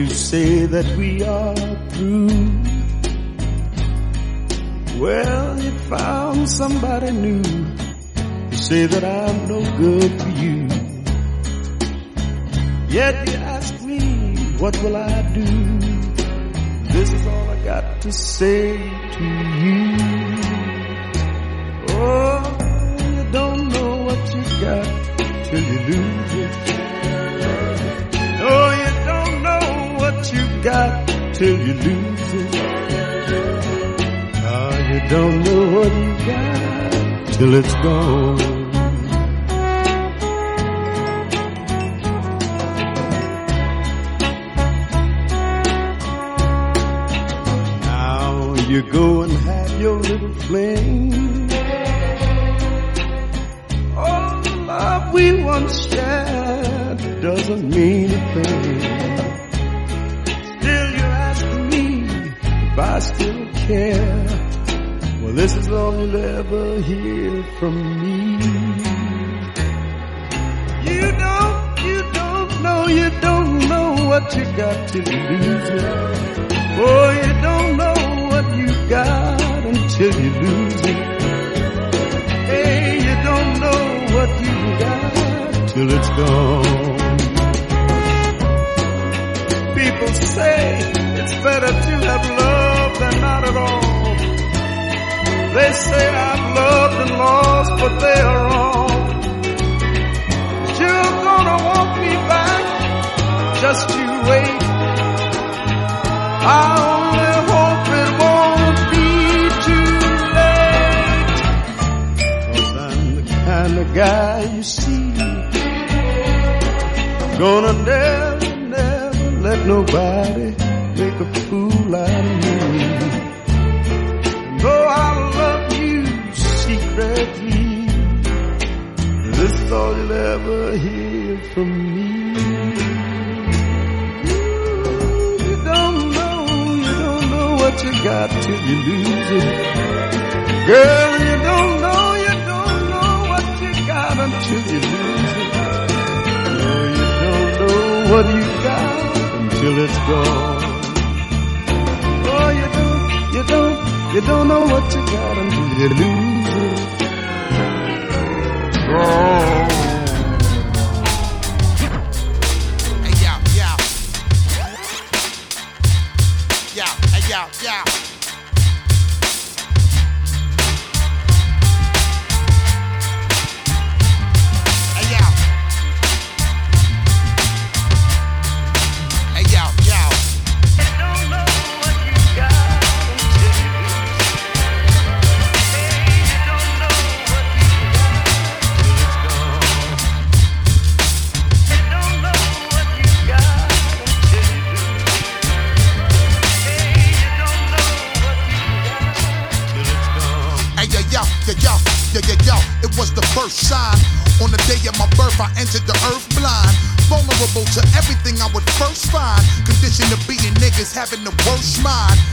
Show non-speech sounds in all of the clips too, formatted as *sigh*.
you say that we are through. Well, you found somebody new. You say that I'm no good for you. Yet you ask me, what will I do? This is all I got to say to you. Oh, you don't know what you got till you lose it. Got till you lose it. Oh, you don't know what you got till it's gone. Now you go and have your little fling. Oh, the love we once shared doesn't mean ever hear from me. You don't, you don't know, you don't know what you got till you just you wait. I only hope it won't be too late. Cause I'm the kind of guy you see. Gonna never, never let nobody make a fool out of me. Though I love you secretly, this is all you'll ever hear from me. You got till you lose it. Girl, you don't know, you don't know what you got until you lose it. No, you don't know what you got until it's gone. Oh, you don't, you don't, you don't know what you got until you lose it.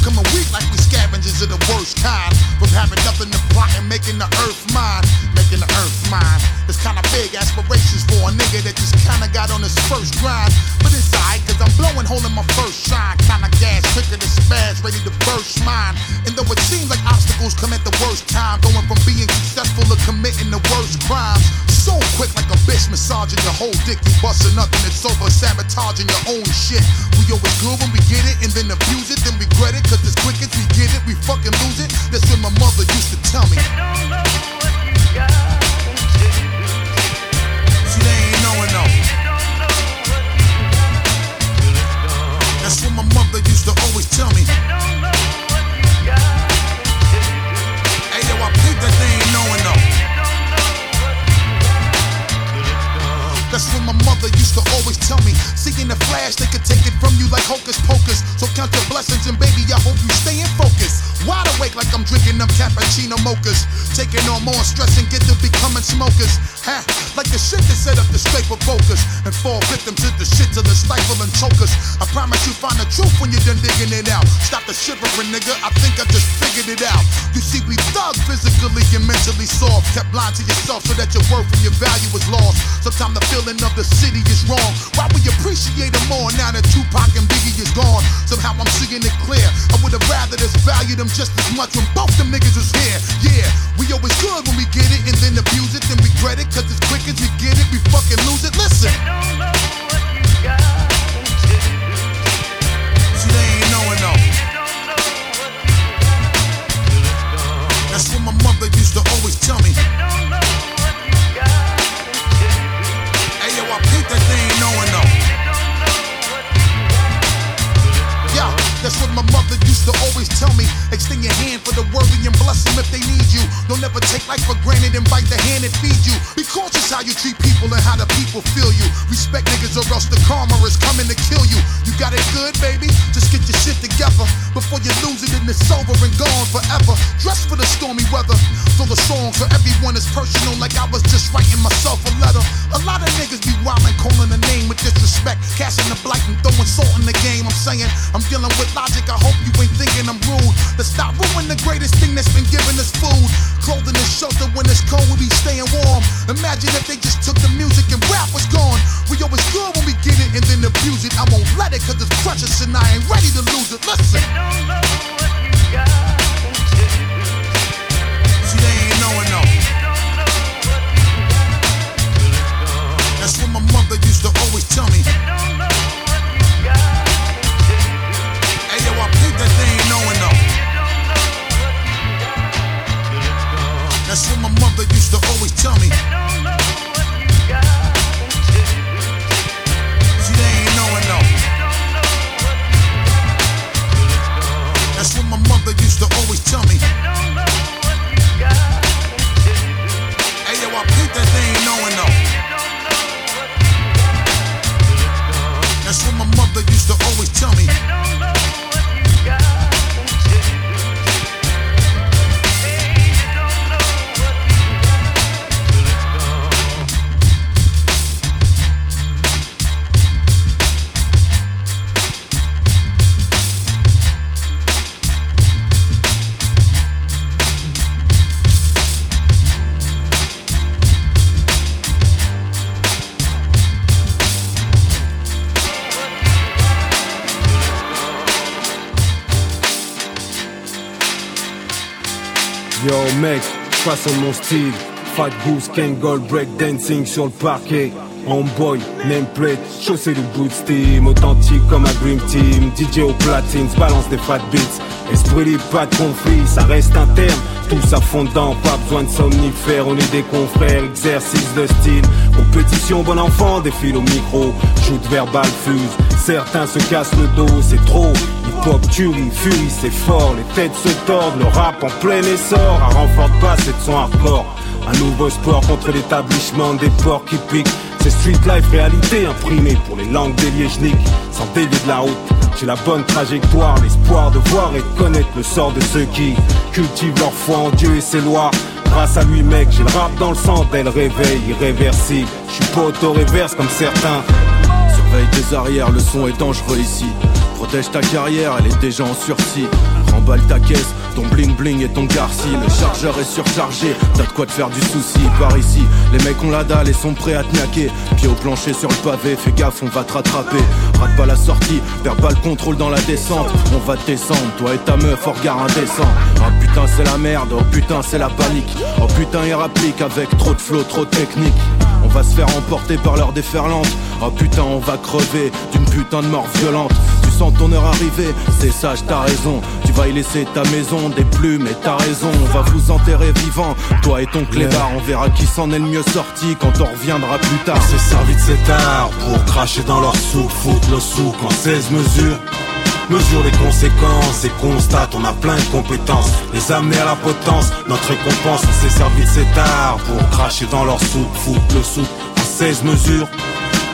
Becoming weak like we scavengers of the worst kind. From having nothing to plot and making the earth mine. Making the earth mine. It's kinda big aspirations for a nigga that just kinda got on his first grind. But it's alright, cause I'm blowing hole in my first shine. Kinda gas, quicker to spaz, ready to burst mine. And though it seems like obstacles come at the worst time, going from being successful to committing the worst crimes. So quick like a bitch massaging your whole dick. You busting nothing, it's over, sabotaging your own shit. We always good when we get it and then abuse it, then regret it. Cause as quick as we get it, we fucking lose it. That's what my mother used to tell me. See, they ain't knowing though. That's what my mother used to always tell me. That's what my mother used to always tell me. Seeing the flash, they could take it from you cappuccino mochas. Taking on more stress and get to becoming smokers. Ha, like the shit that set up the of focus and fall victim to the shit till the stifling chokers. I promise you find the truth when you're done digging it out. Stop the shivering, nigga. I think I just figured it out. You see, we thug physically and mentally soft. Kept blind to yourself so that your worth and your value is lost. Sometimes the feeling of the city is wrong. Why we appreciate them more now that Tupac and Biggie is gone? Somehow I'm seeing it clear. I would have rather this value them just as much when both them niggas is here. Yeah, we always good when we get it and then abuse it, then regret it. Cause as quick as we get it, we fucking lose it. Listen. See, they ain't knowing though. That's what my mother used to always tell me. Bless them if they need you. Don't ever take life for granted and bite the hand that feeds you. Be cautious how you treat people and how the people feel you. Respect niggas or else the karma is coming to kill you. You got it good, baby? Just get your shit together before you lose it and it's over and gone forever. Dress for the stormy weather. So the songs for everyone is personal, like I was just writing myself a letter. A lot of niggas be wildin', calling a name with disrespect, casting the blight and throwing salt in the game. I'm saying I'm dealing with logic. I hope you ain't thinking I'm rude. To stop ruining the greatest thing that's been given us food, clothing and shelter when it's cold. We be staying warm. Imagine if they just took the music and rap was gone. We always good when we get it and then abuse it. I won't let it cause it's precious and I ain't ready to lose it. Listen. See, they ain't knowing though. That's what my mother used to always tell me. Mother used to always tell me. See, they ain't knowing though. That's what my mother used to always tell me. Hey yo, I peep that they ain't knowing though. That's what my mother used to always tell me. Yo mec, façon mon style. Fat Goose, Kangol, breakdancing sur le parquet. Homeboy, nameplate, chaussée de boot steam. Authentique comme un Dream Team. DJ au platine, balance des fat beats. Esprit libre, pas de conflit, ça reste un terme Tous à fond dedans, pas besoin de somnifère On est des confrères, exercice de style. Compétition, bon enfant, défile au micro. Shoot verbal fuse, certains se cassent le dos, c'est trop. Hip-hop, tuerie, furie, c'est fort. Les têtes se tordent, le rap en plein essor. À renfort basse et de son hardcore. Un nouveau sport contre l'établissement des porcs qui piquent. C'est street life réalité imprimée pour les langues des liégeniques Sans dévier de la route j'ai la bonne trajectoire, l'espoir de voir et de connaître le sort de ceux qui cultivent leur foi en Dieu et ses lois. Grâce à lui mec, j'ai le rap dans le sang, tel réveil irréversible. Je suis pas auto-réverse comme certains. Surveille tes arrières, le son est dangereux ici. Protège ta carrière, elle est déjà en sursis. Remballe ta caisse, ton bling bling et ton garci. Le chargeur est surchargé, t'as de quoi te faire du souci. Par ici, les mecs ont la dalle et sont prêts à te. Pied au plancher sur le pavé, fais gaffe, on va te rattraper. Rate pas la sortie, perds pas le contrôle dans la descente. On va te descendre, toi et ta meuf, au regard indécent. Oh putain, c'est la merde, oh putain, c'est la panique. Oh putain, il rapplique avec trop de flow, trop de technique. On va se faire emporter par leur déferlante. Oh putain, on va crever d'une putain de mort violente. Tu sens ton heure arriver, c'est sage, t'as raison. Tu vas y laisser ta maison, des plumes, et t'as raison. On va vous enterrer vivant, toi et ton clébard. On verra qui s'en est le mieux sorti quand on reviendra plus tard. On s'est servi de cet art pour cracher dans leur soupe, foutre le souk en 16 mesures. Mesure les conséquences et constate, on a plein de compétences. Les amener à la potence, notre récompense, on s'est servi de cet art pour cracher dans leur soupe, foutre le souk en 16 mesures.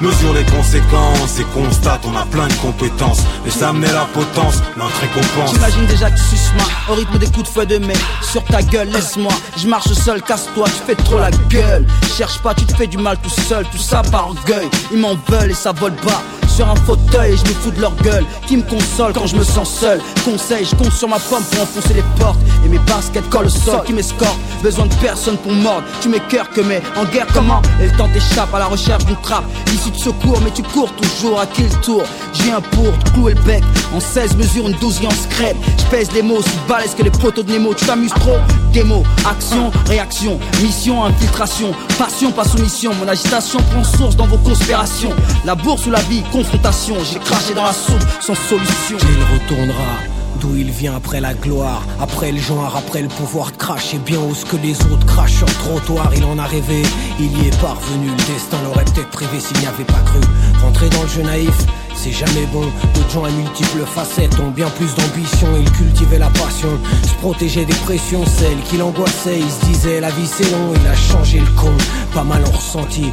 Mesure les conséquences et constate, on a plein de compétences. Les amener la potence, notre récompense. J'imagine déjà que tu suces au rythme des coups de feu de mai. Sur ta gueule, laisse-moi, je marche seul, casse-toi, tu fais trop la gueule. Cherche pas, tu te fais du mal tout seul, tout ça par orgueil. Ils m'en veulent et ça vole bas sur un fauteuil et je me fous de leur gueule. Qui me console quand je me sens seul? Conseil, je compte sur ma pomme pour enfoncer les portes Et mes baskets collent au sol. Qui m'escortent Besoin de personne pour mordre. Tu m'écœures que mais en guerre comment Et le temps t'échappe à la recherche d'une trappe. Ici de secours mais tu cours toujours à qui le tour. Je viens pour te clouer le bec. En 16 mesures, une douzième scred Je pèse les mots si balèze que les poteaux de Nemo. Tu t'amuses trop. Démo, action, réaction, mission, infiltration. Passion, pas soumission. Mon agitation prend source dans vos conspirations. La bourse ou la vie, j'ai craché dans la soupe sans solution. Il retournera d'où il vient après la gloire, après le genre, après le pouvoir de cracher bien haut ce que les autres crachent sur trottoir. Il en a rêvé, il y est parvenu. Le destin l'aurait peut-être privé s'il n'y avait pas cru. Rentrer dans le jeu naïf, c'est jamais bon. D'autres gens à multiples facettes ont bien plus d'ambition. Ils cultivaient la passion, se protégeaient des pressions, celles qui l'angoissaient. Il se disait la vie c'est long, il a changé le con. Pas mal en ressenti,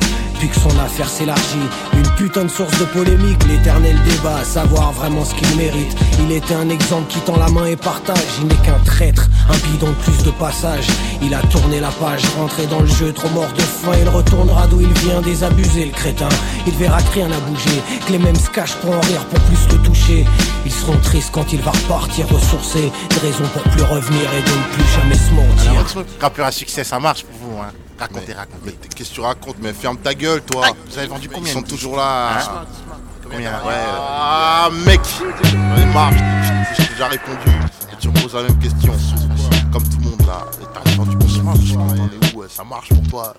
que son affaire s'élargit. Une putain de source de polémique, l'éternel débat, savoir vraiment ce qu'il mérite. Il était un exemple qui tend la main et partage. Il n'est qu'un traître, un bidon de plus de passage. Il a tourné la page, rentré dans le jeu, trop mort de faim. Il retournera d'où il vient, désabusé le crétin. Il verra que rien n'a bougé, que les mêmes se cachent pour en rire, pour plus le toucher. Ils seront tristes quand il va repartir ressourcé. De raison pour plus revenir et de ne plus jamais se mentir. Rappeur à succès, ça marche pour vous, hein Racontez, racontez. Mais qu'est-ce que tu racontes Mais ferme ta gueule, toi. vous avez vendu combien Ils sont toujours là. Hein combien Ouais. Ah, mec J'en ai marre, j'ai déjà répondu. Et tu me poses la même question. Comme tout le monde là. T'as vendu combien où Ça marche pour toi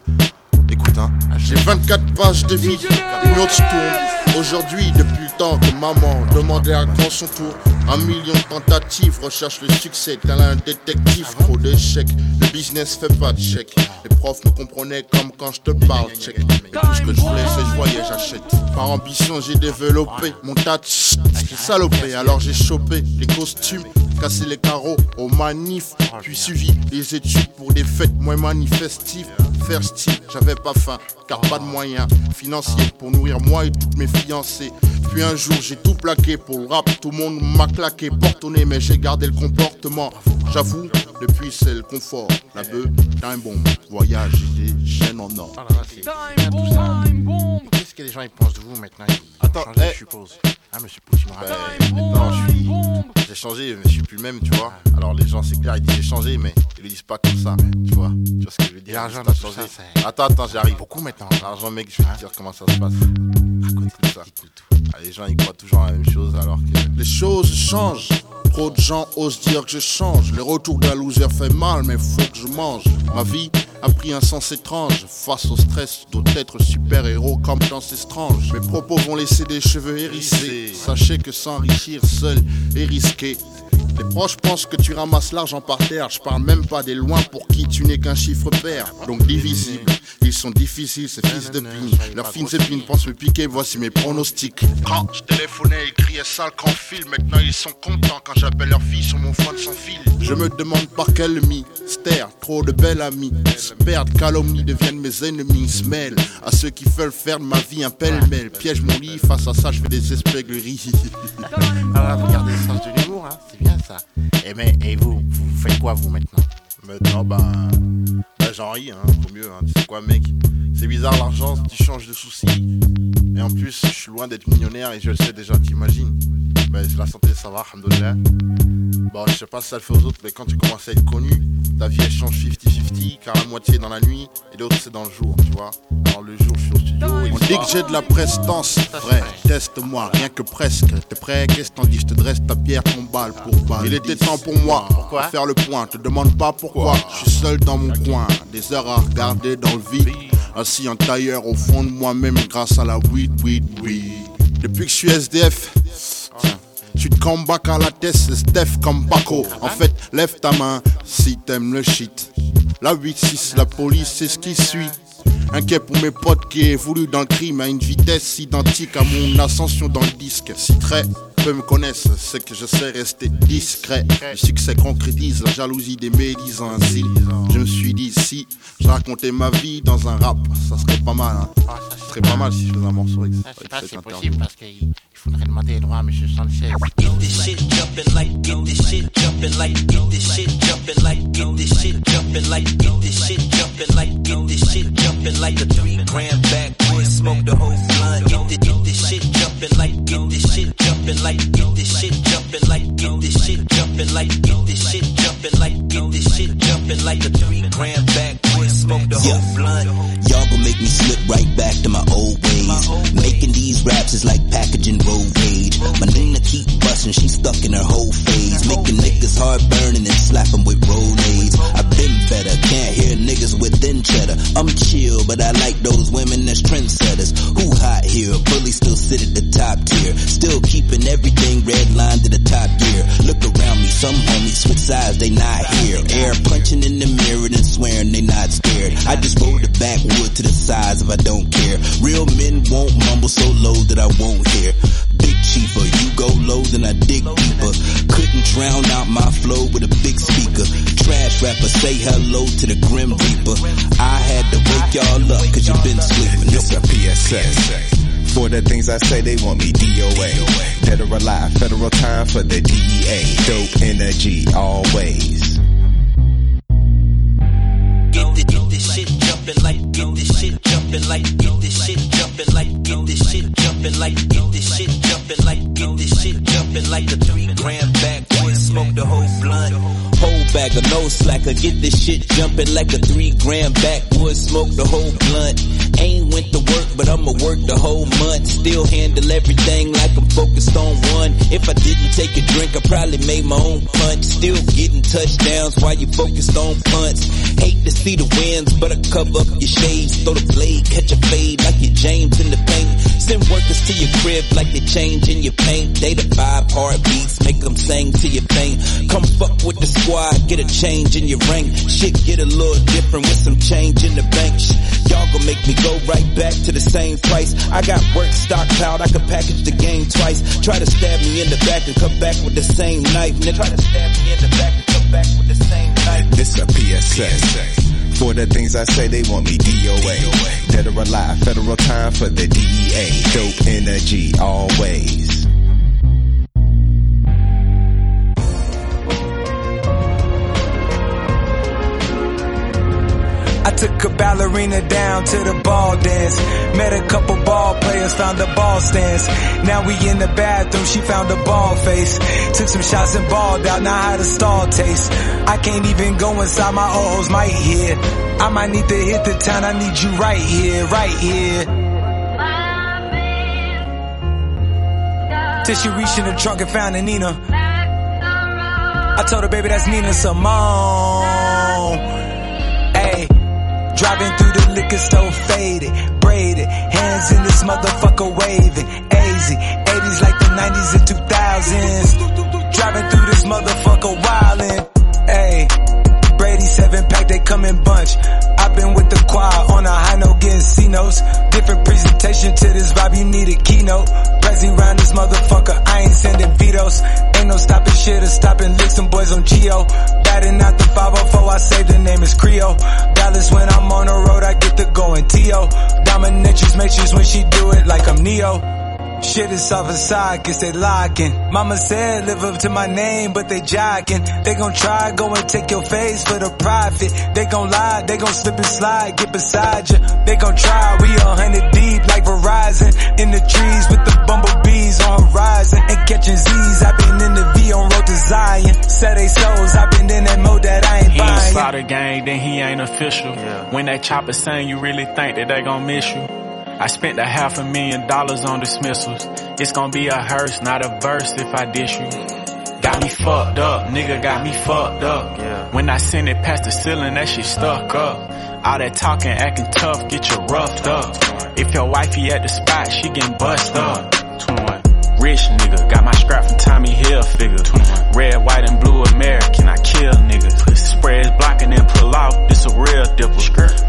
Écoute, hein, j'ai 24 pages de vie, une autre tourne. Aujourd'hui, depuis le temps que maman demandait à grand son tour, un million de tentatives recherche le succès. Tel un détective, trop d'échecs. Le business fait pas de chèque. Les profs me comprenaient comme quand je te parle, check. Et tout ce que je voulais, c'est je voyais, j'achète. Par ambition, j'ai développé mon touch. J'ai salopé, alors j'ai chopé les costumes, cassé les carreaux au manif, puis suivi les études pour des fêtes moins manifestives. Faire style, j'avais pas faim, car pas de moyens financiers pour nourrir moi et toutes mes fiancées. Puis un jour, j'ai tout plaqué pour le rap, tout le monde m'a claqué, portonné, mais j'ai gardé le comportement. J'avoue, depuis c'est le confort. La bœuf, time bomb, voyage et des chaînes en or. Qu'est-ce que les gens ils pensent de vous maintenant? Attends, je suppose. Ah, monsieur Pouch, Non, je suis. J'ai changé, mais je suis plus le même, tu vois. Alors les gens, c'est clair, ils disent j'ai changé, mais ils le disent pas comme ça, tu vois. Tu vois ce que je veux dire? L'argent, t'as changé. attends, attends, j'arrive. Beaucoup maintenant. L'argent, mec, je vais te dire comment ça se passe. Ça. Ah, les gens, ils croient toujours la même chose, alors que. Les choses changent. Trop de gens osent dire que je change. Le retour d'un loser fait mal, mais faut que je mange. Ma vie a pris un sens étrange. Face au stress, doit être super-héros comme dans Strange. Mes propos vont laisser des cheveux hérissés. Sachez que s'enrichir seul est risqué. Les proches pensent que tu ramasses l'argent par terre. Je parle même pas des loin pour qui tu n'es qu'un chiffre pair. Donc divisible. Ils sont difficiles, ces fils de pine. Leurs fines épines pensent me piquer, voici mes pronostics. Quand je téléphonais, ils criaient sale qu'en fil. Maintenant ils sont contents quand j'appelle leur fille sur mon phone sans fil. Je me demande par quel mystère, trop de belles amies. Se perdent, calomnie deviennent mes ennemis. Se mêlent à ceux qui veulent faire de ma vie un pêle-mêle. Piège mon lit, face à ça, je fais des espègleries. *laughs* Ah, vous gardez hein, c'est bien ça. Et, mais, et vous, vous faites quoi vous maintenant? Maintenant, bah, bah j'en ris, hein, faut mieux. Hein. Tu sais quoi, mec? C'est bizarre l'argent, tu changes de soucis. Et en plus, je suis loin d'être millionnaire et je le sais déjà, t'imagines? Bah, la santé, ça va, alhamdoulilah. Bon, je sais pas si ça le fait aux autres, mais quand tu commences à être connu, ta vie elle change 50-50, car la moitié est dans la nuit et l'autre c'est dans le jour, tu vois. Alors le jour, je suis. On dit que j'ai de la prestance, vrai, teste-moi, rien que presque. T'es prêt, qu'est-ce que t'en dis? Je te dresse ta pierre, ton balle pour balle. Il était temps pour moi, pourquoi? faire le point, te demande pas pourquoi. Je suis seul dans mon coin, des heures à regarder dans le vide. Assis en tailleur au fond de moi-même grâce à la weed, weed, weed. Depuis que je suis SDF, tu te combats à la tête, c'est Steph comme Paco. En fait, lève ta main si t'aimes le shit. La 8-6, la police, c'est ce qui suit. Inquiet pour mes potes qui évoluent dans le crime à une vitesse identique à mon ascension dans le disque. Si peu me connaissent, c'est que je sais rester discret. Le succès concrétise la jalousie des médisants ainsi. Je me suis dit, si je racontais ma vie dans un rap, ça serait pas mal. Hein. Ça serait pas mal si je faisais un morceau avec, Ça, c'est possible parce qu'il faudrait demander les droits à M. Sanchez. Get this shit jumping like, get this shit jumping like, get this shit jumping like, get this shit jumping like, get this shit jumping like, get this shit jumping like a three gram backwood, smoke the whole blunt. Get this, get this shit jumping like, get this shit jumping like, get this shit jumping like, get this shit jumping like, get this shit jumping like, get this shit jumping like a three gram backwood, smoke the whole blunt. Y'all gon' make me slip right back to my old ways. Making these raps is like packaging road rage. My Nina keep busting, she stuck in her whole phase. Making niggas hard burning and slap 'em with rolades. I've been better, can't hear niggas within cheddar. I'm chill, but I like those women that's trendsetters. Who hot here? Bully still sit at the top tier. Still keeping everything red line to the top gear. Look around some homies switch sides, they not here. Air punching in the mirror and swearing they not scared. I just roll the backwood to the sides if I don't care. Real men won't mumble so low that I won't hear. Big cheaper, you go low then I dig deeper. Couldn't drown out my flow with a big speaker. Trash rapper, say hello to the Grim Reaper. I had to wake y'all up cause you been sleeping. This a PSA. For the things I say, they want me DOA. Dead or alive, federal time for the DEA. Dope energy, always. Get this, get this shit jumping like, get this shit jumping like, get this shit jumping like, get this shit jumping like, get this shit jumping like, get this shit jumping like a three gram backwood, smoke the whole blunt. Whole bag of no slacker, get this shit jumping like a three gram backwood, smoke the whole blunt. Ain't went to work, but I'ma work the whole month. Still handle everything like I'm focused on one. If I didn't take a drink, I probably made my own punch. Still getting touchdowns while you focused on punts. Hate to see the wins, but I cover up your shades. Throw the blade, catch a fade like your James in the paint. Send workers to your crib like they change in your paint. They the five heartbeats, make them sing to your pain. Come fuck with the squad, get a change in your rank. Shit get a little different with some change in the bank. Y'all gon' make me go right back to the same price. I got work stockpiled, I could package the game twice. Try to stab me in the back and come back with the same knife. Nigga, try to stab me in the back and come back with the same knife. This a PSA. For the things I say, they want me DOA. Dead or alive, federal time for the DEA. Dope energy, always. Ballerina down to the ball dance. Met a couple ball players, found the ball stance. Now we in the bathroom, she found a ball face. Took some shots and balled out, now how the stall taste. I can't even go inside my O's might hear. I might need to hit the town, I need you right here, right here. Till she reached in the trunk and found a Nina. I told her, baby, that's Nina Simone. Driving through the liquor store faded, braided. Hands in this motherfucker waving. AZ, 80s like the 90s and 2000s. Driving through this motherfucker wildin'. Ayy. 87 pack, they come in bunch. I've been with the choir on a high note, getting C notes. Different presentation to this vibe, you need a keynote. Prezi round this motherfucker, I ain't sending vetoes. Ain't no stopping shit or stopping licks, some boys on Geo. Batting out the 504, I say the name is Creo. Dallas when I'm on the road, I get the going T.O. Dominatrix matrix when she do it like I'm Neo. Shit is off aside, cause they locking. Mama said live up to my name, but they jocking. They gon' try, go and take your face for the profit. They gon' lie, they gon' slip and slide, get beside ya. They gon' try, we a hundred deep like Verizon. In the trees with the bumblebees on horizon. And catching Z's, i been in the V on road to Zion. Set they souls, i been in that mode that I ain't He buying. inside the gang, then he ain't official. Yeah. When that chopper sing, you really think that they gon' miss you. I spent a half a million dollars on dismissals. It's gonna be a hearse, not a verse if I dish you. Got me fucked up, nigga got me fucked up. When I send it past the ceiling, that shit stuck up. All that talking, acting tough, get you roughed up. If your wifey at the spot, she getting bust up. 21. Rich nigga, got my strap from Tommy Hill Hilfiger. Red, white, and blue American, I kill niggas. Pussy spreads blocking and pull off. This a real dipper.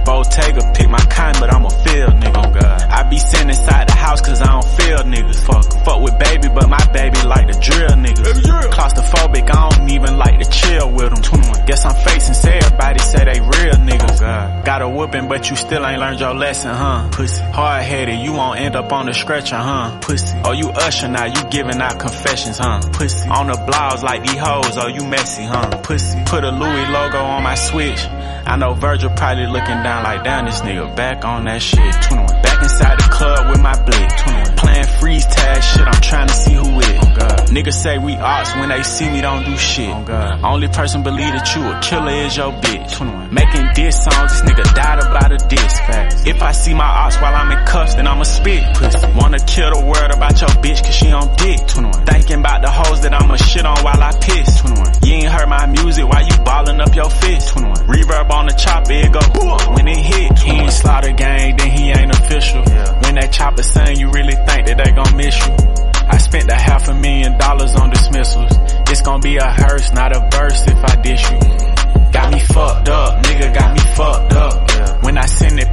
a pick my kind, but I'm a field nigga. Oh I be sitting inside the house cause I don't feel niggas. Fuck, fuck with baby, but my baby like the drill niggas. Yeah. Claustrophobic, I don't even like to chill with them. 21. Guess I'm facing, say everybody say they real niggas. Oh Got a whooping, but you still ain't learned your lesson, huh? Pussy. Hard headed, you won't end up on the stretcher, huh? Pussy. Oh, you usher now, you giving out confessions, huh? Pussy. On the blogs like these hoes, oh, you messy, huh? Pussy. Put a loop Louis logo on my switch. I know Virgil probably looking down like, down this nigga back on that shit. 21. Back inside the club with my blick. 21. Freeze tag shit, I'm trying to see who it. Oh Niggas say we ops when they see me don't do shit. Oh Only person believe that you a killer is your bitch. 21. Making diss songs, this nigga died about a diss. Facts. If I see my ops while I'm in cuffs, then I'ma spit. Pussy. Wanna kill the world about your bitch cause she on dick. 21. Thinking about the hoes that I'ma shit on while I piss. 21. You ain't heard my music while you ballin' up your fist. 21. Reverb on the chopper, it go when it hit. He ain't slaughter gang, then he ain't official. When that chopper sing, you really think that they gon' miss you. I spent a half a million dollars on dismissals. It's gonna be a hearse, not a verse if I dish you. Got me fucked up, nigga got me fucked up. When I send it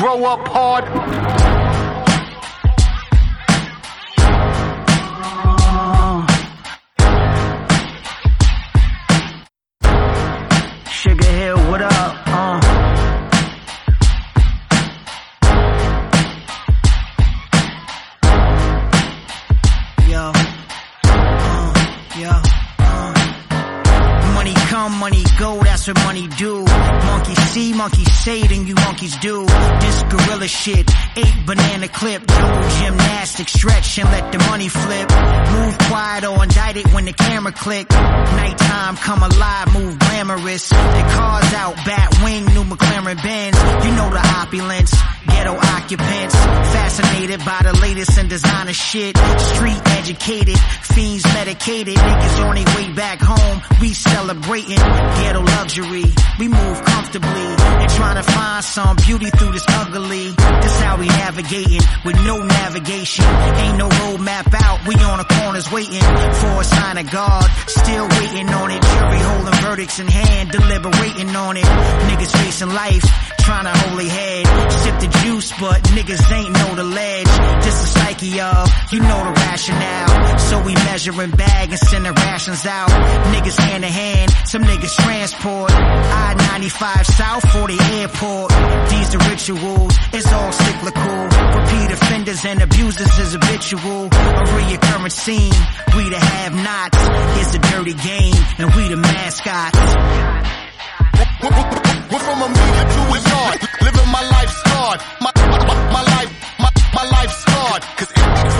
grow up hard. Sugar Hill, what up? Uh. Yo. Uh, yo. Uh. Money come, money go, that's what money do. Monkey see, monkey say, then you monkeys do. Shit, eight banana clip, jungle gymnastics, stretch and let the money flip. Move quiet or indict it when the camera click. Nighttime come alive, move glamorous. The cars out, bat wing, new McLaren Benz. You know the opulence, ghetto occupants. Fascinated by the latest in designer shit. Street educated, fiends medicated. Niggas on their way back home, we celebrating ghetto luxury. We move comfortably and trying to find some beauty through this ugly. This how we navigating with no navigation. Ain't no roadmap out, we on the corners waiting for a sign of God. Still waiting on it. Jury holding verdicts in hand, deliberating on it. Niggas facing life, trying to hold their head. Sip the juice, but niggas ain't know the ledge. This is psyche of, you know the rationale. So we measuring bag and sending rations out. Niggas hand in hand, some niggas transport. I-95 south for the airport. These the rituals, it's all abusers is habitual. A reoccurring scene, we the have-nots. It's a dirty game, and we the mascots. We're from a meter to a yard, living my life scarred. My, my, my life, my, my life scarred. Cause every,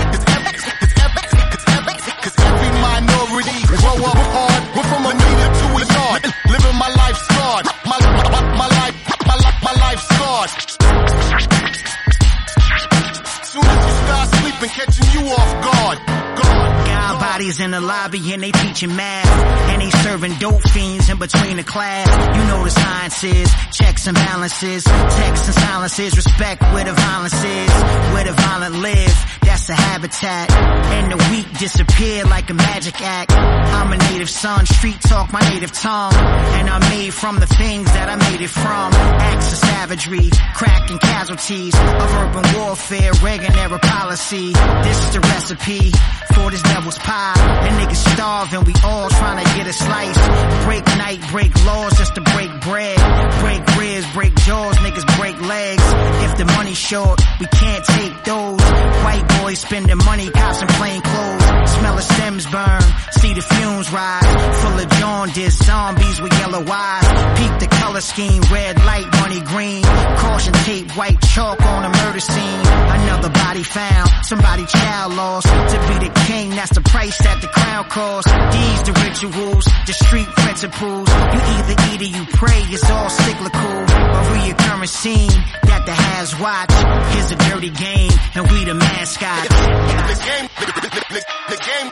God in the lobby and they teaching math. And they serving dope fiends in between the class. You know the science is checks and balances, texts and silences, respect where the violence is, where the violent live. That's the habitat. And the weak disappear like a magic act. I'm a native son, street talk my native tongue. And I'm made from the things that I made it from. Acts of savagery, cracking casualties of urban warfare, Reagan era policy. This is the recipe for this devil's pie. And niggas starving, we all trying to get a slice. Break night, break laws just to break bread. Break ribs, break jaws, niggas break legs. If the money's short, we can't take those. White boys spending money, cops in plain clothes. Smell the stems burn, see the fumes rise. Full of jaundice, zombies with yellow eyes. Peep the color scheme, red light, money green. Caution tape, white chalk on a murder scene. Another body found, somebody child lost. To be the king, that's the price that the crown calls. These the rituals, the street principles. You either eat or you pray, it's all cyclical. A reoccurring scene that the has watch. Here's a dirty game, and we the mascot. The game, the, game,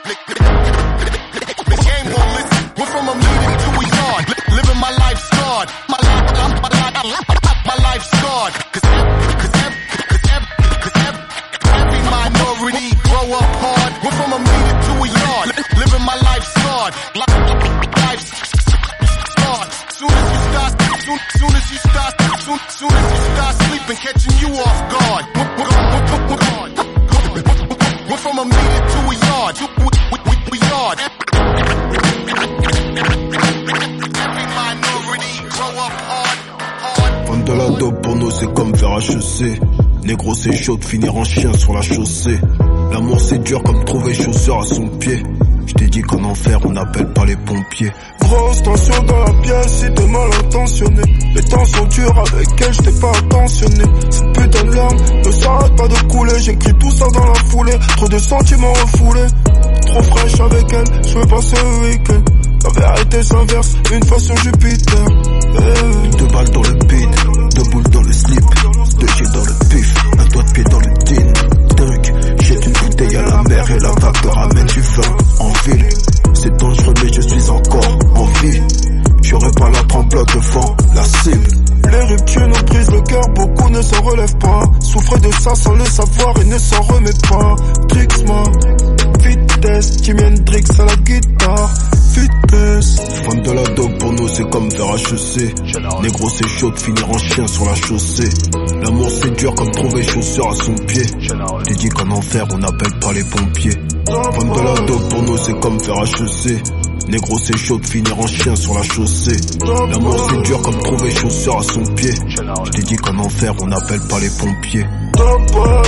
the, game won't listen. We're from a meeting to a yard, li- living my life scarred. My life, my, my, my life C'est chaud de finir en chien sur la chaussée. L'amour c'est dur comme trouver chaussure à son pied. Je t'ai dit qu'en enfer on n'appelle pas les pompiers. Grosse tension dans la pièce si t'es mal intentionné. Les temps sont durs avec elle, je t'ai pas attentionné. Cette putain de larme ne s'arrête pas de couler. J'écris tout ça dans la foulée, trop de sentiments refoulés. Trop fraîche avec elle, je veux passer le week-end. La vérité s'inverse, une fois sur Jupiter. Eh. Deux balles dans le beat, deux boules dans le slip Deux jets dans le pif, un doigt de pied dans le tin Dunk, jette une bouteille à la mer et la vague te ramène du vin en ville C'est dangereux mais je suis encore en vie J'aurais pas la trempe devant la cible Les ruptures nous brisent le cœur, beaucoup ne s'en relèvent pas. Souffrez de ça sans le savoir et ne s'en remet pas. Trix-moi, vitesse, Jimi Hendrix à la guitare. Vitesse. Vendre de la dope pour nous c'est comme faire HEC Négro c'est chaud de finir en chien sur la chaussée L'amour c'est dur comme trouver chaussure à son pied T'es dit qu'en enfer on n'appelle pas les pompiers Vendre de la dope pour nous c'est comme faire HEC Négro c'est chaud de finir en chien sur la chaussée L'amour c'est dur comme trouver chaussure à son pied Je t'ai dit qu'en enfer on n'appelle pas les pompiers Top boys.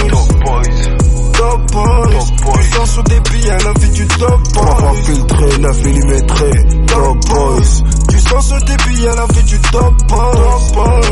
Top boys. Puissant sur des billets, la vie du top boys. filtré, 9 mm Top boys. Tu sens sur des billets, la vie du top boys.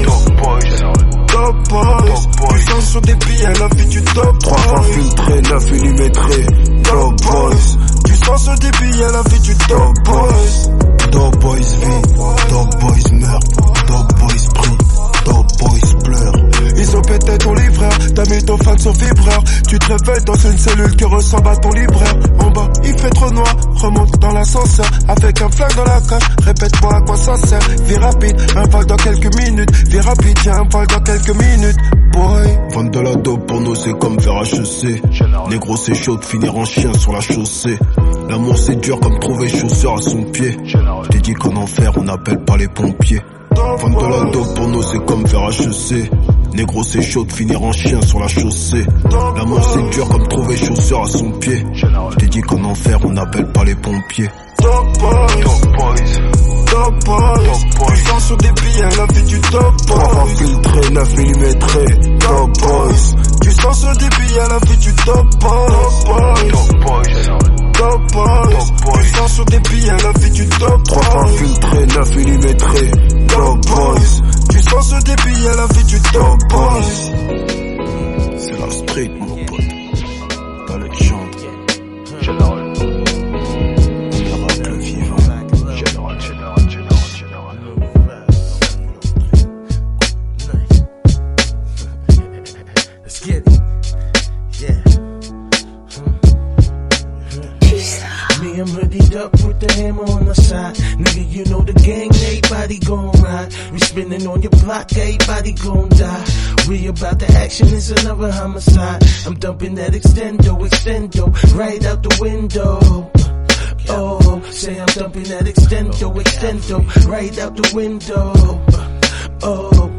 Top boys. Top boys. Sens sur des billets, la vie du top Trois fois boys. filtré, 9 mm Top boys. Tu sens sur des billets, la vie du top boys. Top boys vie, top boys. Meurt, top boys prie, top boys pleure Ils ont pété ton livreur, t'as mis ton fan sur vibreur. Tu te réveilles dans une cellule qui ressemble à ton libraire. En bas, il fait trop noir, remonte dans l'ascenseur. Avec un flingue dans la cage, répète-moi à quoi ça sert. Vie rapide, un vol dans quelques minutes. Vie rapide, y'a un vol dans quelques minutes. Boy, Vendre de la dope pour nous c'est comme faire HEC Négro c'est chaud de finir en chien sur la chaussée L'amour c'est dur comme trouver chaussure à son pied Je t'ai dit qu'en enfer on n'appelle pas les pompiers Vendre de la dope pour nous c'est comme faire HEC Négro c'est chaud de finir en chien sur la chaussée. L'amour c'est dur comme trouver chaussure à son pied. Je dit qu'en enfer on n'appelle pas les pompiers. Top boys. Puissant sur des billets, la vie du top Trois fois boys. filtré, 9 mm Top boys. Tu sens sur des billets, la vie du top boys. Top boys. Tu sens sur des billets, la vie du top Trois fois boys. filtré, 9 mm Top boys. Tu sens sur des billets, la vie du top boys. C'est la street mon pote Dans les chants Général Miracle I'm up with the hammer on the side. Nigga, you know the gang, everybody gon' ride. We spinning on your block, everybody gon' die. We about the action, it's another homicide. I'm dumping that extendo, extendo, right out the window. Oh, say I'm dumping that extendo, extendo, right out the window. Oh,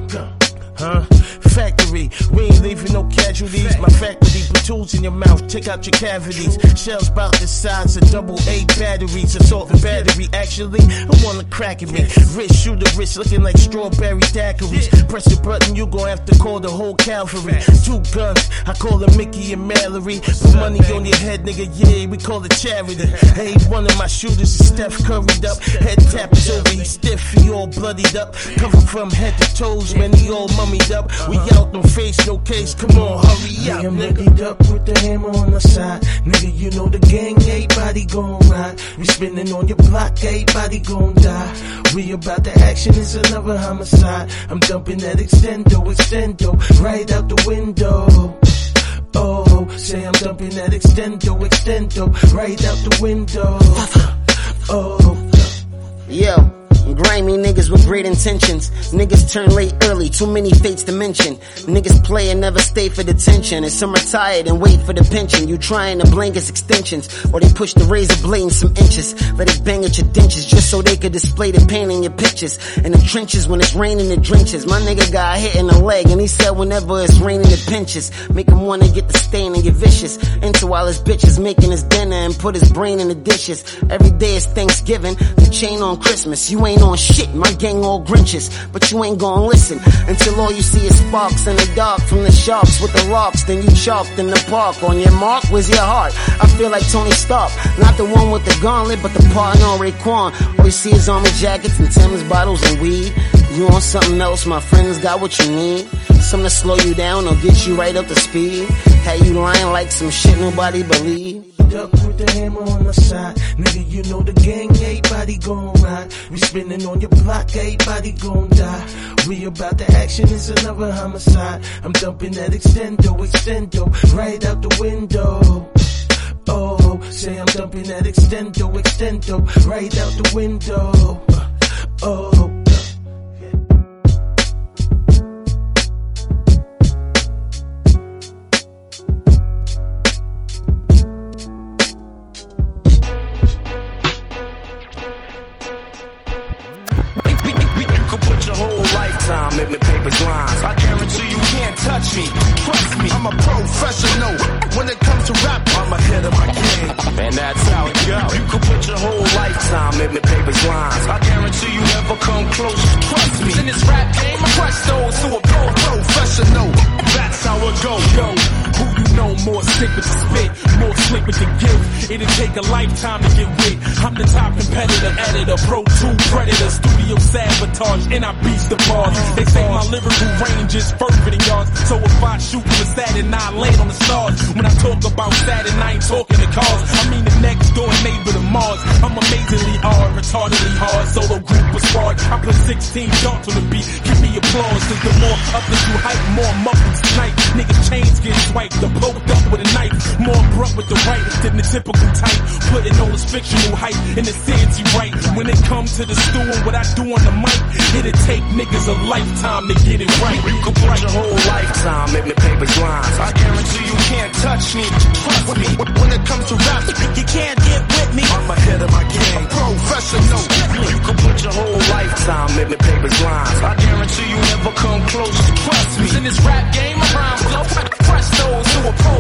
huh? Factory, we ain't leaving no casualties. My faculty put tools in your mouth, take out your cavities. Shells about the size of double A batteries, assault and battery. Actually, I wanna crack at me. Wrist, shoot the wrist, looking like strawberry daiquiris. Press the button, you gon' have to call the whole cavalry. Two guns, I call them Mickey and Mallory. Put money on your head, nigga, yeah, we call it charity. Hey, one of my shooters is Steph curried up. Head tappers over, he stiff, he all bloodied up. Covered from head to toes, man, he all mummied up. We out, no face, no case, come on, hurry up. I'm nigga up with the hammer on the side. Nigga, you know the gang, everybody gon' ride. We spinning on your block, everybody gon' die. We about the action, it's another homicide. I'm dumping that extendo, extendo, right out the window. Oh, say I'm dumping that extendo, extendo, right out the window. Oh, Yo, Grimy niggas with great intentions. Niggas turn late early, too many fates to mention. Niggas play and never stay for detention. And some retired and wait for the pension. You trying to blankets extensions, or they push the razor blade in some inches. Let it bang at your dentures just so they could display the pain in your pictures. In the trenches when it's raining, it drenches. My nigga got hit in the leg and he said whenever it's raining, it pinches. Make him wanna get the stain and get vicious. Into while his bitch is making his dinner and put his brain in the dishes. Every day is Thanksgiving, the chain on Christmas. You ain't on shit, my gang all Grinches. But you ain't gonna listen until all you see is sparks in the dark from the sharks with the rocks. Then you chalked in the park. On your mark, where's your heart? I feel like Tony Stark, not the one with the gauntlet, but the partner on Raekwon. All you see is army jackets and Tim's bottles and weed. You want something else? My friends got what you need. Something to slow you down or get you right up to speed. Had you lying like some shit nobody believe. Up with the hammer on the side. Nigga, you know the gang, everybody gon' ride. We spinning on your block, everybody gon' die. We about the action, it's another homicide. I'm dumping oh, that extendo, extendo, right out the window. Oh, say I'm dumping that extendo, extendo, right out the window. Oh. With the It'll take a lifetime to get with. I'm the top competitor, editor, pro 2 predator, studio sabotage, and I beast the bars. They say my lyrical range is further than yours. So if I shoot the Saturn, I land on the stars. When I talk about Saturn, I ain't talking the cars. I mean the next door neighbor to Mars. I'm amazingly hard, retardedly hard, solo group of squad. I put 16 darts on the beat, give me applause. Cause the more up that you hype, more muffins tonight. Niggas chains get swiped, the poked up with a knife. More abrupt with the right than the typical type. Putting all this fictional hype in the city right. When it comes to the stew and what I do on the mic, it'll take niggas a lifetime to get it right. You could put your whole lifetime in the paper's lines. I guarantee you can't touch me. Trust me. When it comes to rap, you can't get with me. I'm ahead of my game. Professional. You could put your whole lifetime in the paper's lines. I guarantee you never come close. Trust me. In this rap game, I rhyme flow. Press those who are pro.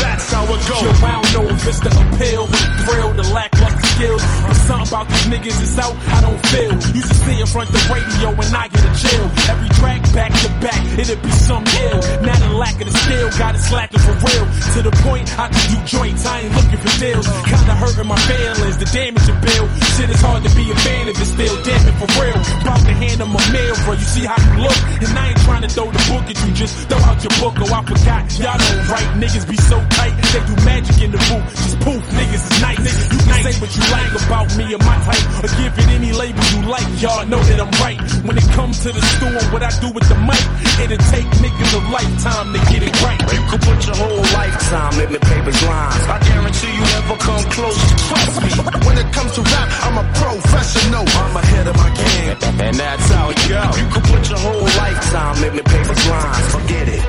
That's how it goes. Yo, I don't the appeal, the thrill, the lackluster But something about these niggas is out, I don't feel. You to see in front the radio and I get a chill. Every track back to back, it'll be some ill. Now the lack of the skill got it slacking for real. To the point I can do joints, I ain't looking for deals. Kinda hurting my feelings, the damage you bill. Shit is hard to be a fan if it's still, damn it for real. About to hand them a mail, bro, you see how you look. And I ain't trying to throw the book at you, just throw out your book. Oh, I forgot, y'all know right. Niggas be so tight, they do magic in the booth. Just poof, niggas is nice. You can say what you like about me and my type, or give it any label you like. Y'all know that I'm right. When it comes to the store what I do with the mic, it'll take niggas a lifetime to get it right. You could put your whole lifetime in the paper's lines. I guarantee you never come close. Trust me. When it comes to rap, I'm a professional. I'm ahead of my game, and that's how it goes. You could put your whole lifetime in the paper's lines. Forget it.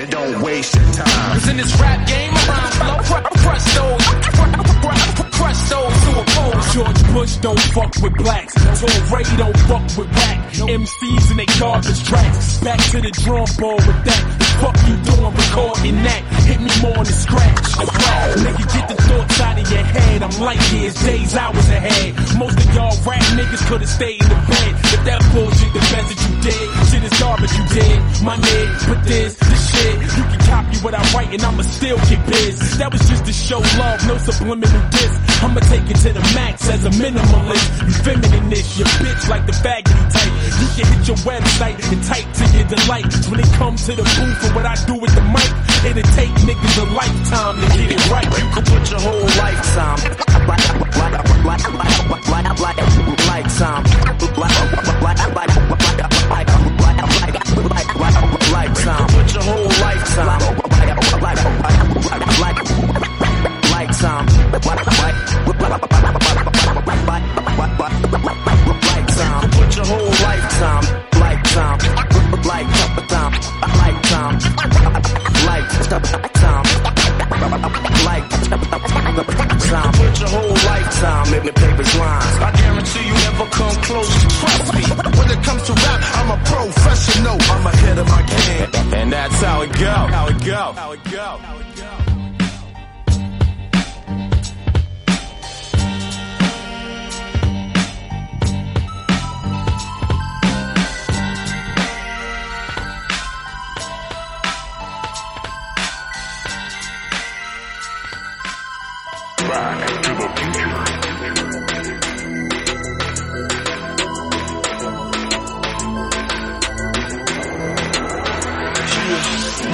And don't waste your time. Cause in this rap game, I rhyme flow. Crush those. Crush those who oppose. George Bush don't fuck with blacks. Tom Ray don't fuck with rap. MCs and they garbage tracks. Back to the drawing board with that. The fuck you doing recording that? Hit me more than scratch. Nigga, get the thoughts out of your head. I'm light years, days, hours ahead. Most of y'all rap niggas could've stayed in the bed. If that bullshit the best that you did, shit is garbage you did. My nigga, put this, can copy what I write and I'ma still get biz. That was just to show love, no subliminal diss. I'ma take it to the max as a minimalist. You feminine this, your bitch like the faggoty type. You can hit your website and type to your delight. When it comes to the booth and what I do with the mic, it'll take niggas a lifetime to get it right. You could put your whole lifetime. Lifetime. Lifetime. like like some like some put your whole lifetime like some like time like time like time like time put your whole lifetime in the paper's lines I guarantee you never come close trust me when it comes to rap I'm a professional I'm ahead of my game and that's how it go how it go how it go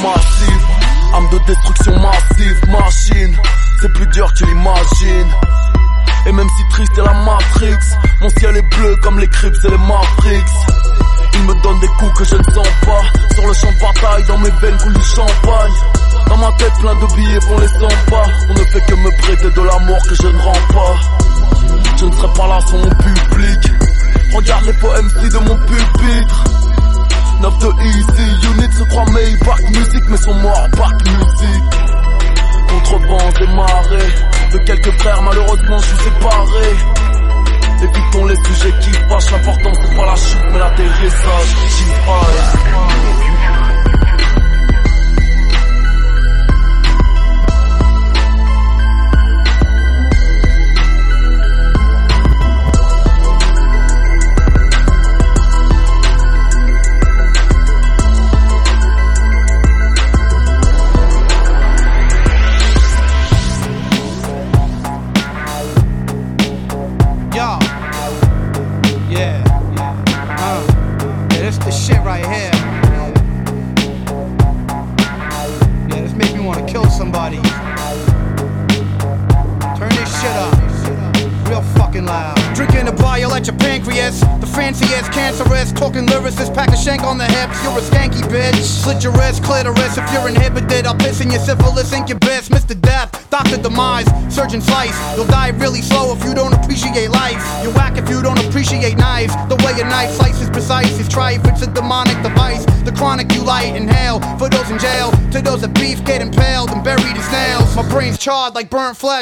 Massive, âme de destruction massive, machine, c'est plus dur que tu l'imagines. Et même si triste est la Matrix, mon ciel est bleu comme les Crips et les Matrix. Il me donne des coups que je ne sens pas, sur le champ de bataille, dans mes veines coule du champagne. Dans ma tête plein de billets vont les 100 pas, on ne fait que me prêter de l'amour que je ne rends pas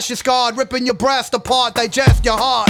flesh is scarred, ripping your breast apart, digest your heart.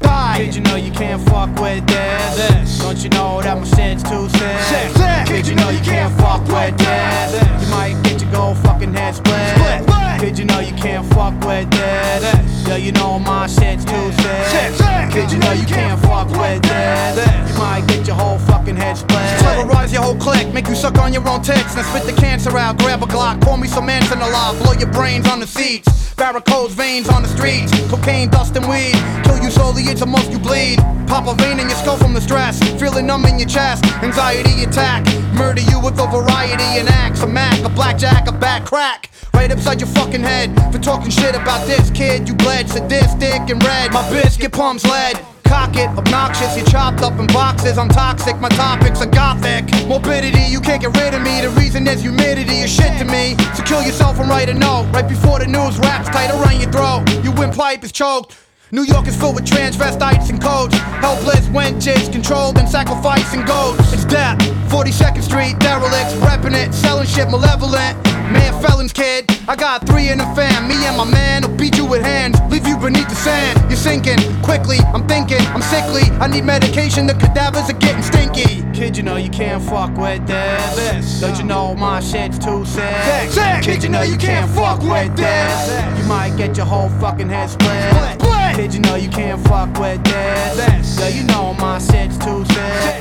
Die. Kid, you know you can't fuck with this. this. Don't you know that my shit's too sick? sick, sick. Kid, you know you can't fuck with this. this. You might get your gold fucking head split. split, split. Kid, you know you can't fuck with this. this. Yeah, you know my shit's too sick. sick, sick. Kid, you know you can't fuck with this. this. You might get your whole fucking head split. Terrorize your whole clique, make you suck on your own tits. Now spit the cancer out, grab a Glock, call me some Manson alive, blow your brains on the seats. Varicose veins on the streets, cocaine, dust, and weed. Kill you slowly, it's a most you bleed. Pop a vein in your skull from the stress, feeling numb in your chest. Anxiety attack, murder you with a variety and acts. A Mac, a blackjack, a back crack. Right upside your fucking head for talking shit about this kid. You bled sadistic and red. My biscuit palms lead. Cock it, obnoxious, you're chopped up in boxes. I'm toxic, my topics are gothic. Morbidity, you can't get rid of me. The reason is humidity is shit to me. So kill yourself and write a note. Right before the news wraps tight around your throat. Your windpipe is choked. New York is filled with transvestites and codes. Helpless wenches, controlled and sacrificing goats. It's death. 42nd Street, derelicts, repping it, selling shit malevolent. Man, felons, kid. I got three in the fam. Me and my man will beat you with hands, leave you beneath the sand. You're sinking quickly. I'm thinking, I'm sickly. I need medication. The cadavers are getting stinky. Kid, you know you can't fuck with this. Don't you know my shit's too sick? sick. Kid, you know you can't fuck with this. You might get your whole fucking head split. Kid, you know you can't fuck with this. Yo, you know my shit's too sick.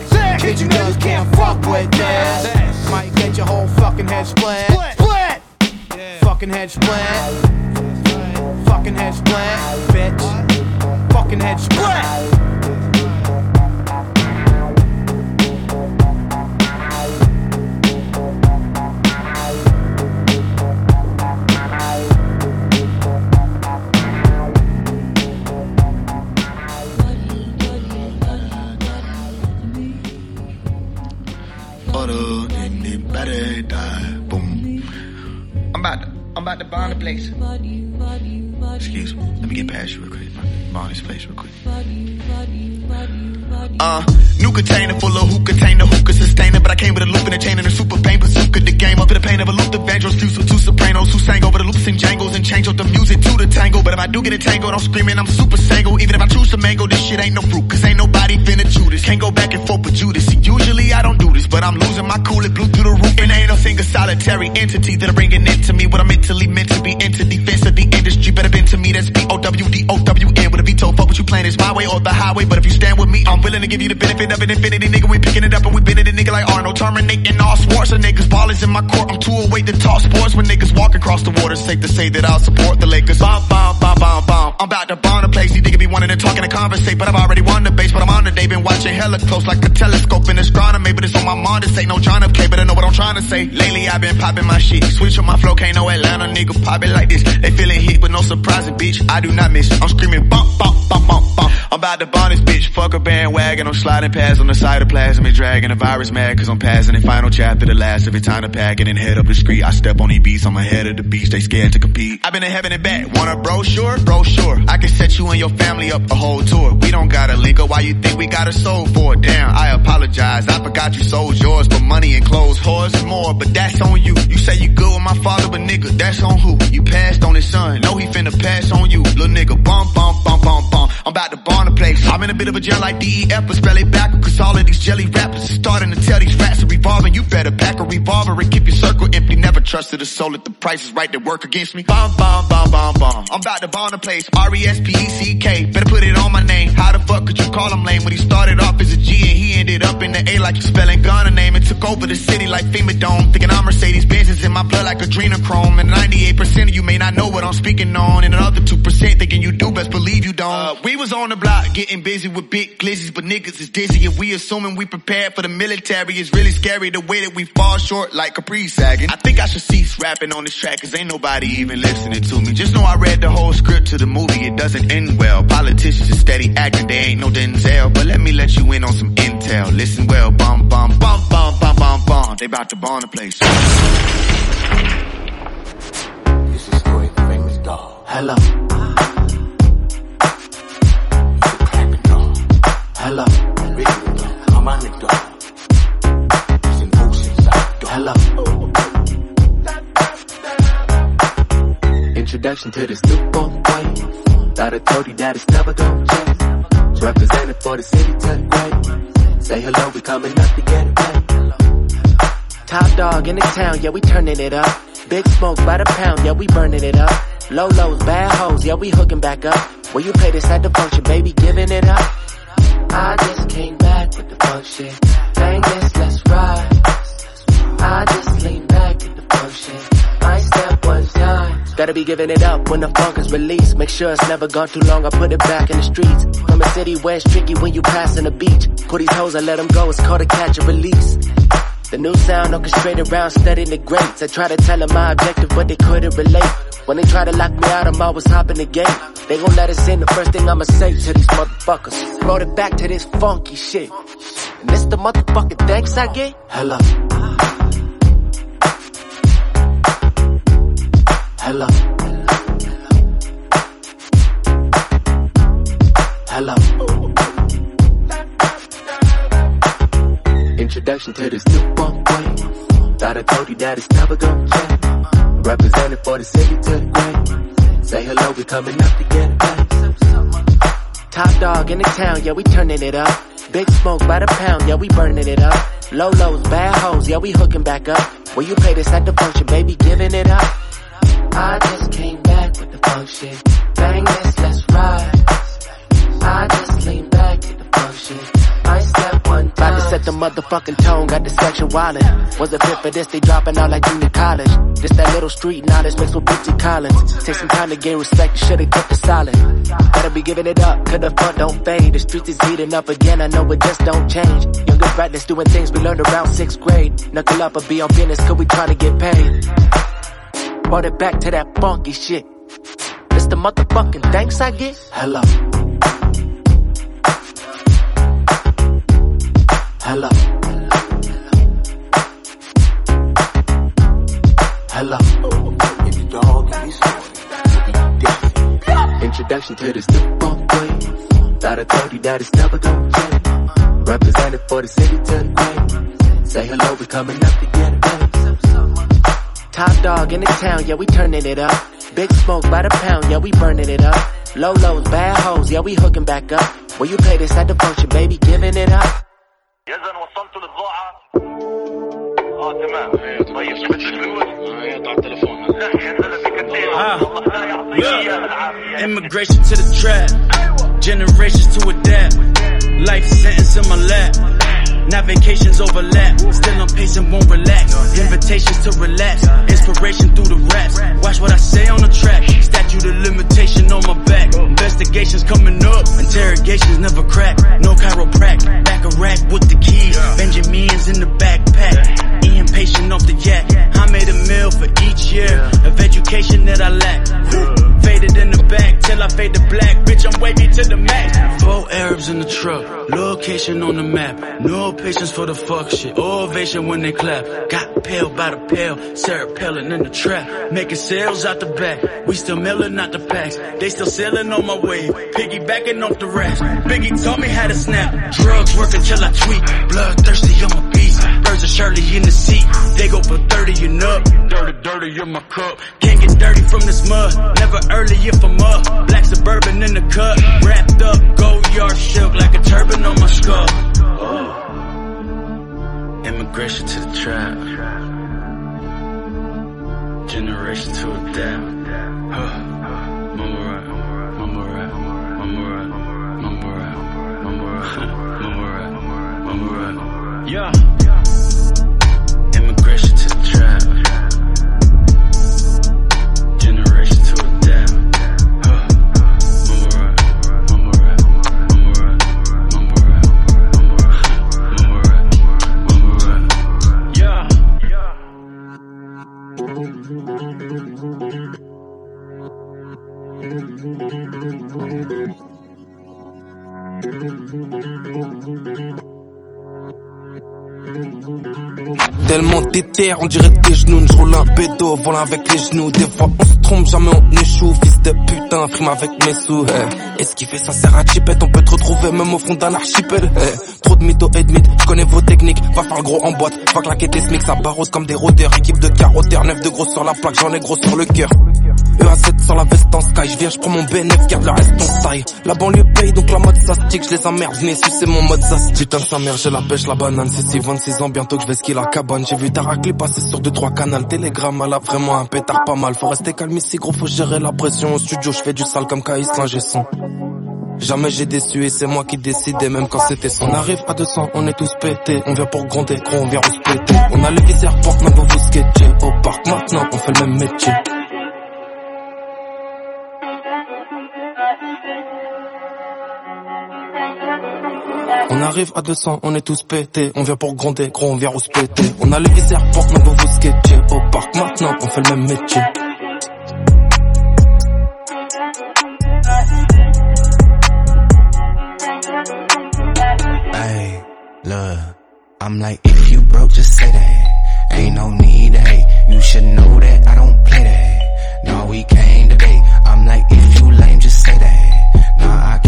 Kid, you know you can't fuck with this. Might get your whole fucking head split. Split. Fucking head split. Fucking head split, bitch. Fucking head split. The. Boom. I'm about to, I'm about to bomb the place. Excuse me. Let me get past you real quick. Bomb this place real quick. Uh, new container full of who container the who could sustain it. But I came with a loop and a chain and a super pain bazooka. The game up in the pain of a Luther Vandross, fused with two sopranos who sang over the loops and jangles and changed up the music to the tango. But if I do get a entangled, I'm screaming, I'm super sangle. Even if I choose to mango, this shit ain't no fruit. Cause ain't nobody finna this. Can't go back and forth with Judas. See, usually I don't do this, but I'm losing my cool. It blew through the roof. And ain't no single solitary entity that are bringing into me what I'm mentally meant to be. Into defense of the industry, better been to me. That's B-O-W-D-O-W-N a veto. Fuck what you playing, it's my way or the highway. But if you stand with me, I'm willing to give you the benefit of an infinity, nigga. We picking it up and we been it, nigga like Arnold. Terminating all sports. A niggas ballers in my court. I'm too awake to talk sports when niggas walk across the water. Safe to say that I'll support the Lakers. Bomb, bomb, bomb, bomb, bomb. I'm about to bomb a place. These niggas be wanting to talk and to conversate, but I've already won the base. But I'm on the day, been watching hella close like a telescope in astronomy. But it's on my mind to say no John F. K, but I know what I'm trying to say. Lately I've been popping my shit. Switch up my flow, can't no Atlanta nigga pop it like this. They feeling hit, but no surprising, bitch. I do not miss. I'm screaming bump, I'm about to bomb this bitch. Fuck a bandwagon. I'm sliding past on the side of plasma, dragging the virus mad cause I'm passing the final chapter, the last of it. Time to pack it and head up the street. I step on these beats, I'm ahead of the beach. They scared to compete. I've been to heaven and back. Want a brochure? Brochure. I can set you and your family up a whole tour. We don't got a link up. Why you think we got a soul for it? Damn, I apologize. I forgot you sold yours for money and clothes, whores and more. But that's on you. You say you good with my father, but nigga, that's on who? You passed on his son. No, he finna pass on you. Little nigga, bump, bump, bump, bump, bump. I'm about to bomb the place. I'm in a bit of a gel like DEF, but spell it back. Cause all of these jelly rappers is starting to tell these rats are revolving. You better pack a revolver and keep your circle empty. Never trusted a soul if the price is right to work against me. Bomb, bomb, bomb, bomb, bomb. I'm about to bomb the place. R-E-S-P-E-C-K. Better put it on my name. How the fuck could you call him lame when he started off as a G and he ended up in the A like you spelling Ghana name and took over the city like FEMA Dome. Thinking I'm Mercedes Benz is in my blood like adrenochrome. And 98% of you may not know what I'm speaking on. And another 2% thinking you do, best believe you don't. Uh, we was on the block getting busy with big glizzies, but niggas is dizzy. And we assuming we prepared for the military. It's really scary the way that we fall short like Capri sagging. I think I should cease rapping on this track cause ain't nobody even listening to me. Just know I read the whole script to the movie. It doesn't end well. Politicians are steady acting. They ain't no Denzel. But let me let you in on some intel. Listen well. Bum, bum, bum, bum, bum, bum, bum. They about to bomb the place. This is story of the famous dog. Hello. Hello. Harmonic dog. It's an ocean side dog. Hello. Introduction to this new boy. Thought I told you that it's never gonna change. Represented for the city to. Say hello, we coming up to get it paid. Top dog in the town, yeah, we turning it up. Big smoke by the pound, yeah, we burning it up. Low lows, bad hoes, yeah, we hooking back up. Well, you pay this at the function, baby, giving it up. I just came back with the function. Bang this, let's ride. I just lean back at the function. My step one time. Gotta be giving it up when the funk is released. Make sure it's never gone too long. I put it back in the streets. From a city where it's tricky when you pass in the beach. Put these hoes, I let them go. It's called a catch and release. The new sound orchestrated around studying the greats. I try to tell them my objective, but they couldn't relate. When they try to lock me out, I'm always hopping the gate. They gon' let us in, the first thing I'ma say to these motherfuckers. Brought it back to this funky shit. And this the motherfucking thanks I get? Hello. Hello. Hello. Introduction to this new funk way. Thought I told you that it's never gonna change. Represented for the city to the grave. Say hello, we coming up to get it. Top dog in the town, yeah, we turning it up. Big smoke by the pound, yeah, we burning it up. Low lows, bad hoes, yeah, we hooking back up. Well, you pay this at the function, baby, giving it up. I just came back with the function. Bang this, let's ride. I just lean back at the function. I step About to set the motherfucking tone, got the section wildin'. Wasn't fit for this, they dropping out like junior college. This that little street knowledge mixed with Bootsy Collins. Take some time to gain respect, should've kept it solid. Gotta be giving it up, cause the fun don't fade. The streets is heating up again, I know it just don't change. Younger brightness doing things we learned around sixth grade. Knuckle up or be on business, cause we trying to get paid. Brought it back to that funky shit. It's the motherfucking thanks I get. Hello. Hello. Hello. If the dog is Introduction to this new funk way. Thought I told you that it's never gonna change. Represented for the city to the grave. Say hello, we coming up to get it. Top dog in the town, yeah, we turning it up. Big smoke by the pound, yeah, we burning it up. Low lows, bad hoes, yeah, we hooking back up. When you pay this at the function, baby, giving it up. يا زلمه وصلتوا للضاعه اه تمام طيب شفت الفلوس؟ اه على التليفون لا يا زلمه كتير الله لا يعطيك اياها العافيه Immigration to the trap. Generations to adapt. Life sentence in my lap. Now vacations overlap. Still on pace and won't relax. Invitations to relax. Inspiration through the raps. Watch what I say on the track. Statute of limitation on my back. Investigations coming up. Interrogations never crack. No chiropract. Back a rack with the keys. Benjamins in the backpack. Ian patient off the yak. I made a meal for each year of education that I lack. Faded in the back till I fade to black. Bitch, I'm wavy to the max. Four Arabs in the truck. Location on the map. No patience for the fuck shit. Ovation when they clap. Got pale by the pail. Sarah Palin in the trap. Making sales out the back. We still mailing out the packs. They still sailing on my wave. Piggybacking off the rest. Biggie taught me how to snap. Drugs work until I tweak. Bloodthirsty, I'm a beast. Birds of Shirley in the seat. They go for 30 and up. Dirty, dirty in my cup. Can't get dirty from this mud. Never early if I'm up. Black suburban in the cut. Wrapped up, gold yard silk like a turban on my skull. Uh. Immigration to the trap. Generation to adapt. Huh. Yeah. Tellement déter, on dirait des genoux, je roule un bédo, volant avec les genoux. Des fois on se trompe, jamais on échoue. Fils de putain, frime avec mes sous. Eh. Esquiver ça sert à chipette, on peut te retrouver même au fond d'un archipel. Eh. Trop de mythos et de mythes, je connais vos techniques. Va faire le gros en boîte, va claquer tes smics, ça barose comme des rôdeurs. Équipe de carotteurs, 9 de gros sur la plaque, j'en ai gros sur le cœur. EA7 sur la veste en sky, je viens, je prends mon BNF, garde le reste en taille. La banlieue paye, donc la mode ça stick, je les emmerde, venez sucer mon mode ça Putain sa mère, j'ai la pêche, la banane, c'est si 26 ans, bientôt que je vais skier la cabane. J'ai vu ta raclée passer sur 2-3 canals, Telegram, elle a vraiment un pétard pas mal. Faut rester calme ici, gros, faut gérer la pression. Au studio, je fais du sale comme Kaïs, l'ingé son. Jamais j'ai déçu et c'est moi qui décidais même quand c'était son. On arrive à 200, on est tous pétés. On vient pour gronder, gros, on vient se. On a les visières porte, maintenant vous sketcher. Au parc, maintenant on fait le même métier. On arrive à 200, on est tous pétés. On vient pour gronder, gros, on vient se péter. On a les visières porte, maintenant vous sketcher. Au parc, maintenant on fait le même métier. Hey, look, I'm like, if you broke, just say that. Ain't no need to hate. You should know that I don't play that. No, we came today. I'm like, if you lame, just say that. Nah, I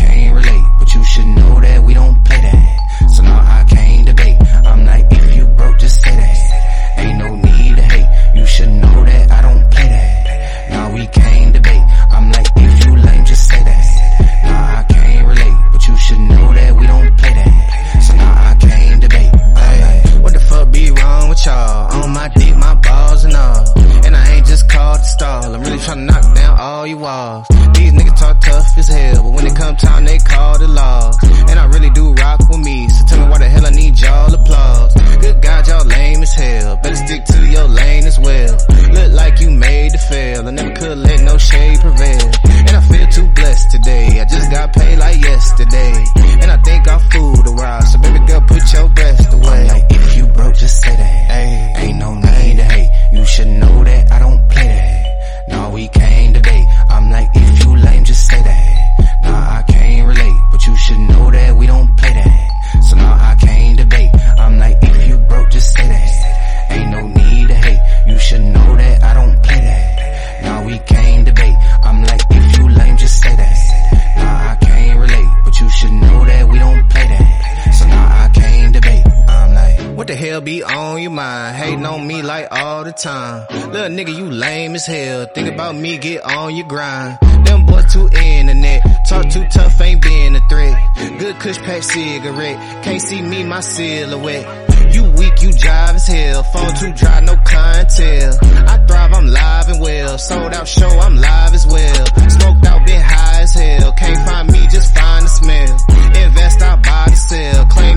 So now stall. I'm really tryna knock down all you walls. These niggas talk tough as hell, but when it come time, they call the law. And I really do rock with me, so tell me why the hell I need y'all applause. Good God, y'all lame as hell. Think about me, get on your grind. Them boys too internet. Talk too tough, ain't being a threat. Good kush pack cigarette. Can't see me, my silhouette. You weak, you jive as hell. Phone too dry, no clientele. I thrive, I'm live and well. Sold out show, I'm live as well. Smoked out, been high as hell. Can't find me, just find the smell. Invest, I buy the sell. Claim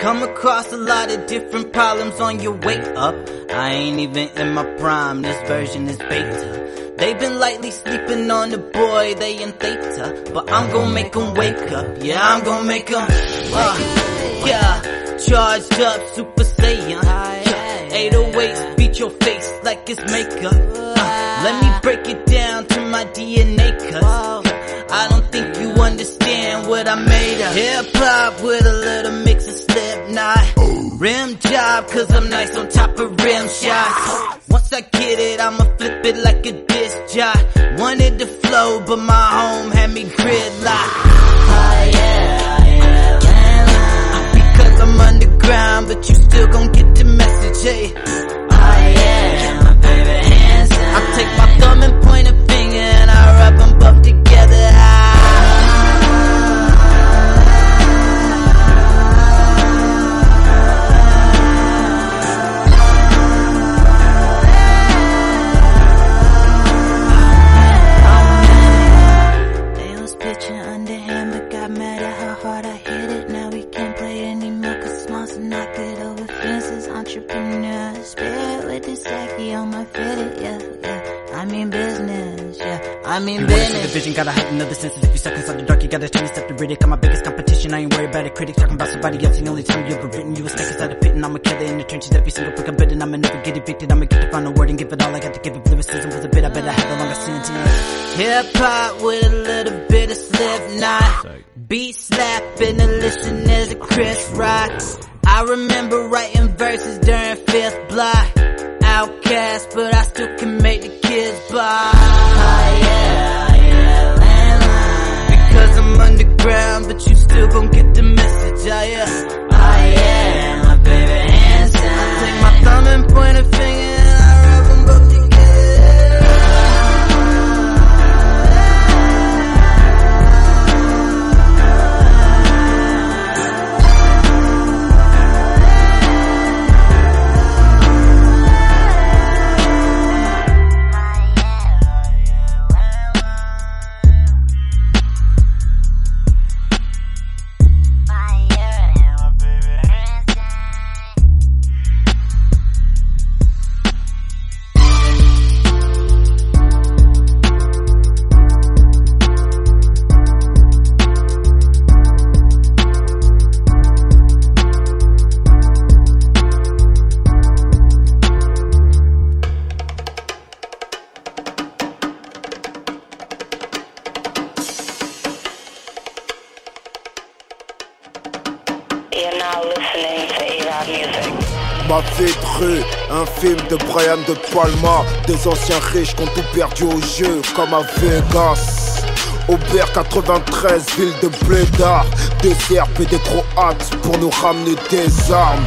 come across a lot of different problems on your way up. I ain't even in my prime, this version is beta. They've been lightly sleeping on the boy, they in theta. But I'm gonna make them wake up, yeah, I'm gonna make them, uh, yeah. Charged up, Super Saiyan. Yeah. 808s beat your face like it's makeup. Uh, let me break it down to my DNA, cuz. I don't think you understand what I made of. Hip hop with a little mix slipknot. Rim job, cause I'm nice on top of rim shots. Once I get it, I'ma flip it like a disc jock. Wanted to flow, but my home had me gridlock. Ah, yeah, yeah, Because I'm underground, but you still gon' get the message, hey. Ah, yeah, my baby hands I take my thumb and point a finger and I rub them both together. Yeah. I mean You wanna see the vision, gotta heighten another senses. If you stuck inside the dark, you gotta turn yourself to riddick. I'm my biggest competition, I ain't worried about a critic. Talking about somebody else, the only time you ever written. You was stuck inside the pit, and I'ma kill it in the trenches. Every single brick I'm bidding, I'ma never get evicted. I'ma get the final word and give it all. I got to give it lyricism was a bit, I bet I have a longer sentence. Hip hop with a little bit of slip slipknot. Beat slapping and listening to Chris Rock. I remember writing verses during fifth block. Outcast, but I Anciens riches qui ont tout perdu au jeu Comme à Vegas. Aubert 93, ville de Blédard. Des Serbes et des Croates pour nous ramener des armes.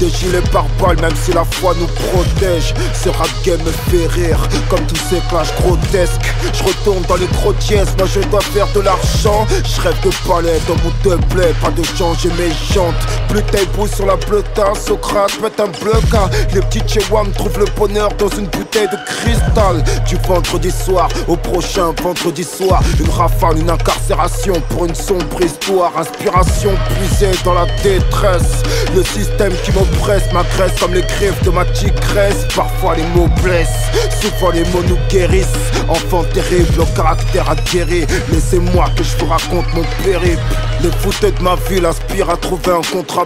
Des gilets par balles même si la foi nous protège. Ce rap game me fait rire comme tous ces clashs grotesques. Je retourne dans les gros dièses, moi je dois faire de l'argent. Je rêve de palais dans mon double pas de changer mes jantes Plus taille sur la bleuta, Socrate pète un bloca Les petits Chewam trouvent le bonheur dans une bouteille de cristal Du vendredi soir au prochain vendredi soir Une rafale, une incarcération pour une sombre histoire. Inspiration puisée dans la détresse. Le système qui m'oppresse m'agresse comme les griffes de ma tigresse. Parfois les mots blessent, souvent les mots nous guérissent. Enfant terrible, au caractère aguerri. Laissez-moi que je vous raconte mon périple. Les fouteux de ma ville aspirent à trouver un contrat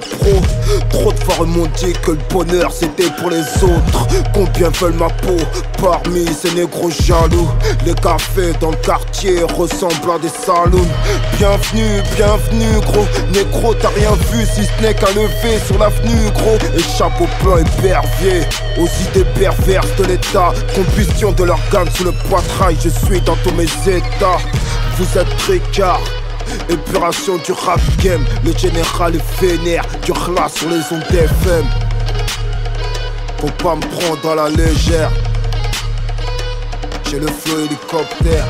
Trop de fois dit que le bonheur c'était pour les autres. Combien veulent ma peau parmi ces négros jaloux? Les cafés dans le quartier ressemblent à des saloons. Bienvenue, bienvenue, gros. Négro, t'as rien vu si ce n'est qu'un lever sur l'avenue, gros. Et chapeau plein épervier aux idées perverses de l'état. Combustion de l'organe sous le poitrail, je suis dans tous mes états. Vous êtes tricard. Épuration du rap game, le général est vénère, du relax sur les ondes FM. Faut pas me prendre à la légère. J'ai le feu hélicoptère.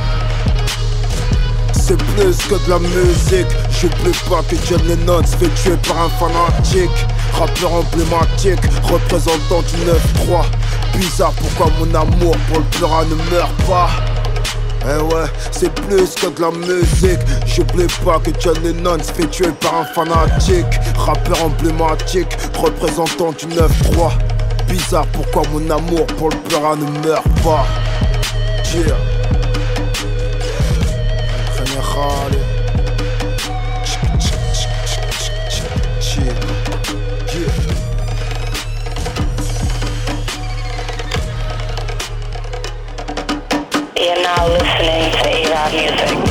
C'est plus que de la musique. J'oublie pas que John Lennon se fait tuer par un fanatique. Rappeur emblématique, représentant du 9-3. Bizarre pourquoi mon amour pour le pleura ne meurt pas? Eh ouais, c'est plus que de la musique. J'oublie pas que John Lennon se fait tuer par un fanatique. Rappeur emblématique, représentant du 9-3. Bizarre pourquoi mon amour pour le pleurat ne meurt pas. You're now listening to Avon Music.